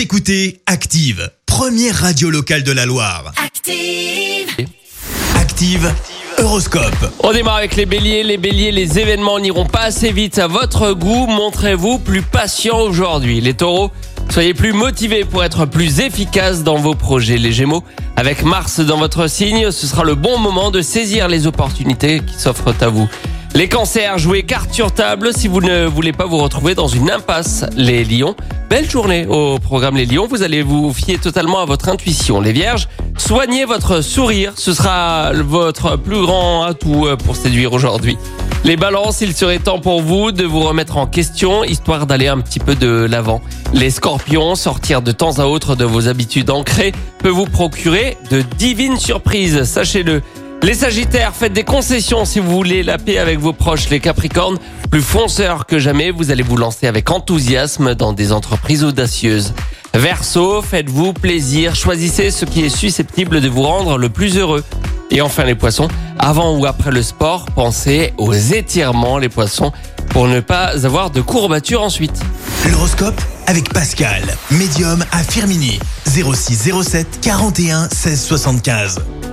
Vous écoutez Active, première radio locale de la Loire. Active. Active, Horoscope. On démarre avec les béliers. Les béliers, les événements n'iront pas assez vite à votre goût. Montrez-vous plus patient aujourd'hui. Les taureaux, soyez plus motivés pour être plus efficaces dans vos projets. Les gémeaux, avec Mars dans votre signe, ce sera le bon moment de saisir les opportunités qui s'offrent à vous. Les cancers, jouez carte sur table si vous ne voulez pas vous retrouver dans une impasse. Les lions, belle journée au programme Les lions. Vous allez vous fier totalement à votre intuition. Les vierges, soignez votre sourire. Ce sera votre plus grand atout euh, pour séduire aujourd'hui. Les balances, il serait temps pour vous de vous remettre en question, histoire d'aller un petit peu de l'avant. Les scorpions, sortir de temps à autre de vos habitudes ancrées peut vous procurer de divines surprises, sachez-le. Les Sagittaires, faites des concessions si vous voulez la paix avec vos proches. Les Capricornes, plus fonceurs que jamais, vous allez vous lancer avec enthousiasme dans des entreprises audacieuses. Verseau, faites-vous plaisir, choisissez ce qui est susceptible de vous rendre le plus heureux. Et enfin les poissons, avant ou après le sport, pensez aux étirements les poissons pour ne pas avoir de courbatures ensuite. L'horoscope avec Pascal, médium à Firmini. 06 07 41 16 75.